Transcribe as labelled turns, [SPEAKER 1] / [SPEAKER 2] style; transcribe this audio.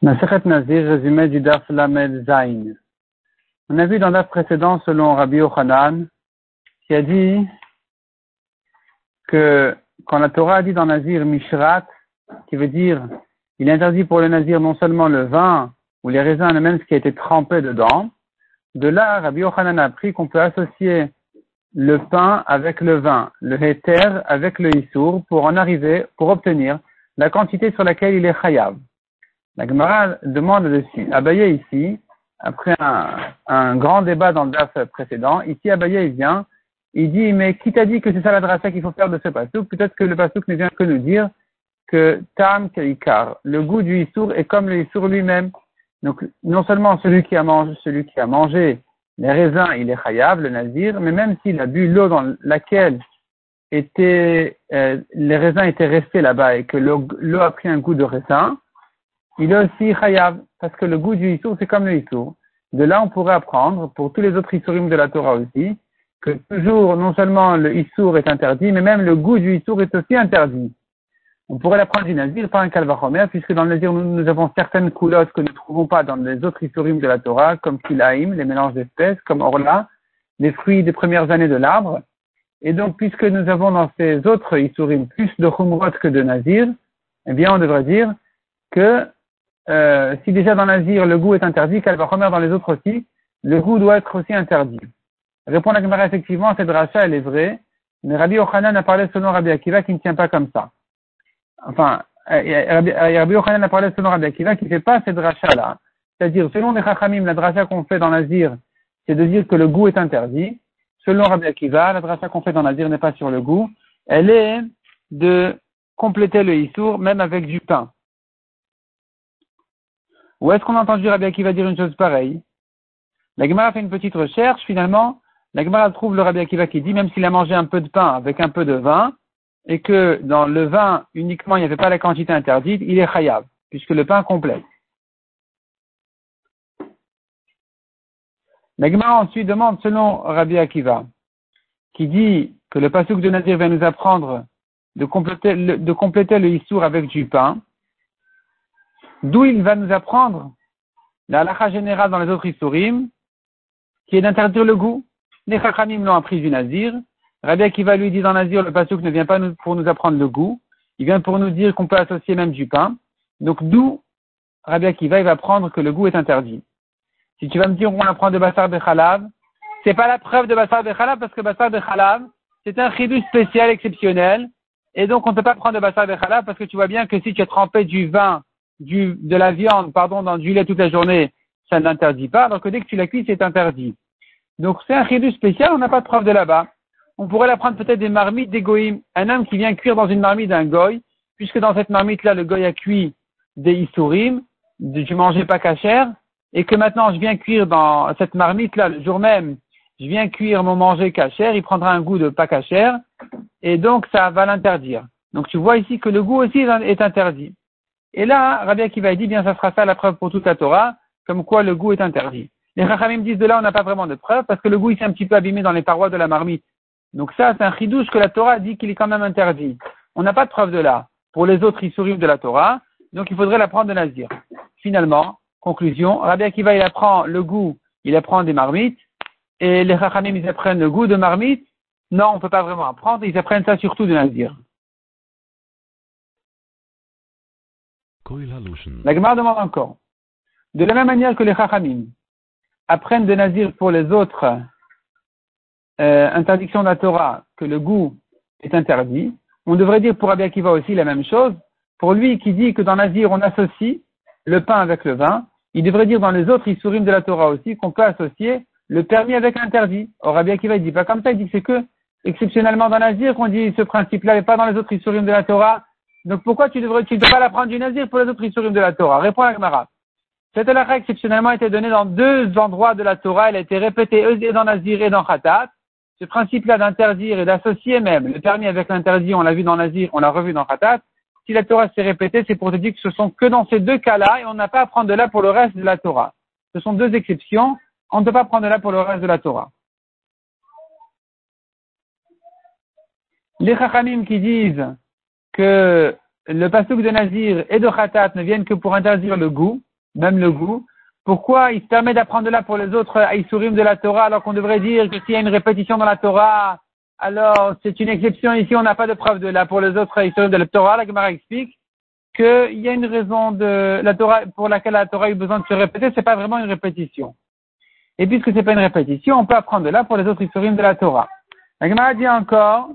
[SPEAKER 1] Nazir, résumé du Daf. On a vu dans l'af précédent, selon Rabbi Ochanan, qui a dit que quand la Torah a dit dans Nazir Mishrat, qui veut dire il interdit pour le Nazir non seulement le vin ou les raisins, mais même ce qui a été trempé dedans, de là, Rabbi Ochanan a appris qu'on peut associer le pain avec le vin, le héter avec le issour, pour en arriver, pour obtenir la quantité sur laquelle il est chayav. La Gemara demande dessus. Abaye ici, après un, grand débat dans le DAF précédent, ici Abaye vient, il dit, mais qui t'a dit que c'est ça la qu'il faut faire de ce pasouk? Peut-être que le pasouk ne vient que nous dire que tam keikar, le goût du issour est comme le issour lui-même. Donc, non seulement celui qui a mangé, les raisins, il est chayav, le nazir, mais même s'il a bu l'eau dans laquelle étaient, euh, les raisins étaient restés là-bas et que l'eau a pris un goût de raisin, il est aussi chayav, parce que le goût du issour, c'est comme le issour. De là, on pourrait apprendre, pour tous les autres issourim de la Torah aussi, que toujours, non seulement le issour est interdit, mais même le goût du issour est aussi interdit. On pourrait l'apprendre du nazir par un kalvachomer, puisque dans le nazir, nous, avons certaines coulottes que nous ne trouvons pas dans les autres issourim de la Torah, comme kilaim, les mélanges d'espèces, comme orla, les fruits des premières années de l'arbre. Et donc, puisque nous avons dans ces autres issourim plus de chumrot que de nazir, eh bien, on devrait dire que euh, si déjà dans l'Azir le goût est interdit, qu'elle va remettre dans les autres aussi, le goût doit être aussi interdit. Répond la Gemara effectivement, cette rachat elle est vraie, mais Rabbi Ochanan a parlé selon Rabbi Akiva qui ne tient pas comme ça. Enfin, Rabbi, Ochanan a parlé selon Rabbi Akiva qui ne fait pas cette rachat là. C'est-à-dire, selon les Chachamim, la dracha qu'on fait dans l'Azir, c'est de dire que le goût est interdit. Selon Rabbi Akiva, la dracha qu'on fait dans l'Azir n'est pas sur le goût. Elle est de compléter le Issour, même avec du pain. Où est-ce qu'on a entendu Rabbi Akiva dire une chose pareille? La fait une petite recherche, finalement, la trouve le Rabbi Akiva qui dit, même s'il a mangé un peu de pain avec un peu de vin, et que dans le vin uniquement il n'y avait pas la quantité interdite, il est chayav, puisque le pain complète. La Gemara ensuite demande, selon Rabbi Akiva, qui dit que le pasuk de Nadir vient nous apprendre de compléter le, de compléter le issour avec du pain, D'où il va nous apprendre la halakha générale dans les autres historimes, qui est d'interdire le goût. Les chachamim l'ont appris du nazir. Rabbi Akiva lui dit dans nazir, le pasuk ne vient pas pour nous apprendre le goût. Il vient pour nous dire qu'on peut associer même du pain. Donc d'où Rabbi Akiva il va apprendre que le goût est interdit. Si tu vas me dire on apprend de Bassar de Khalav, c'est pas la preuve de Bassar de Khalav parce que Bassar de Khalav, c'est un chidou spécial, exceptionnel. Et donc on ne peut pas prendre de Bassar de Khalav parce que tu vois bien que si tu as trempé du vin du, de la viande, pardon, dans du lait toute la journée, ça n'interdit pas, alors que dès que tu la cuis, c'est interdit. Donc c'est un chidou spécial, on n'a pas de preuve de là-bas. On pourrait la prendre peut-être des marmites des. Un homme qui vient cuire dans une marmite d'un goy, puisque dans cette marmite-là, le goy a cuit des issourim, du manger pas cachère, et que maintenant je viens cuire dans cette marmite-là, le jour même, je viens cuire mon manger cachère, il prendra un goût de pas cachère, et donc ça va l'interdire. Donc tu vois ici que le goût aussi est interdit. Et là, Rabbi Akiva dit, bien, ça sera ça la preuve pour toute la Torah, comme quoi le goût est interdit. Les Rachamim disent de là, on n'a pas vraiment de preuve, parce que le goût, il s'est un petit peu abîmé dans les parois de la marmite. Donc ça, c'est un chidouche que la Torah dit qu'il est quand même interdit. On n'a pas de preuve de là. Pour les autres issourim de la Torah, donc il faudrait l'apprendre de Nazir. Finalement, conclusion, Rabbi Akiva, il apprend le goût, il apprend des marmites, et les Rachamim, ils apprennent le goût de marmite. Non, on ne peut pas vraiment apprendre, ils apprennent ça surtout de Nazir. La Gemara demande encore. De la même manière que les Chachamim apprennent de Nazir pour les autres euh, interdictions de la Torah que le goût est interdit, on devrait dire pour Rabbi Akiva aussi la même chose. Pour lui qui dit que dans Nazir on associe le pain avec le vin, il devrait dire dans les autres Issourim de la Torah aussi qu'on peut associer le permis avec l'interdit. Or Rabbi Akiva il dit pas comme ça, il dit que c'est que exceptionnellement dans Nazir qu'on dit ce principe-là et pas dans les autres Issourim de la Torah donc pourquoi tu devrais, tu ne pas l'apprendre du Nazir pour les autres Issurim de la Torah? Réponds à Gemara. Cette halakha exceptionnellement a été donnée dans deux endroits de la Torah. Elle a été répétée et dans Nazir et dans Khatat. Ce principe-là d'interdire et d'associer même le permis avec l'interdit, on l'a vu dans Nazir, on l'a revu dans Khatat. Si la Torah s'est répétée, c'est pour te dire que ce sont que dans ces deux cas-là et on n'a pas à prendre de là pour le reste de la Torah. Ce sont deux exceptions. On ne peut pas prendre de là pour le reste de la Torah. Les Chachamim qui disent que le pasuk de Nazir et de Khatat ne viennent que pour interdire le goût, même le goût. Pourquoi il se permet d'apprendre de là pour les autres Aïsourim de la Torah alors qu'on devrait dire que s'il y a une répétition dans la Torah, alors c'est une exception ici, on n'a pas de preuve de là pour les autres Aïsourim de la Torah. La Gemara explique qu'il y a une raison pour laquelle la Torah a eu besoin de se répéter, c'est pas vraiment une répétition. Et puisque c'est pas une répétition, on peut apprendre de là pour les autres Aïsourim de la Torah. La Gemara dit encore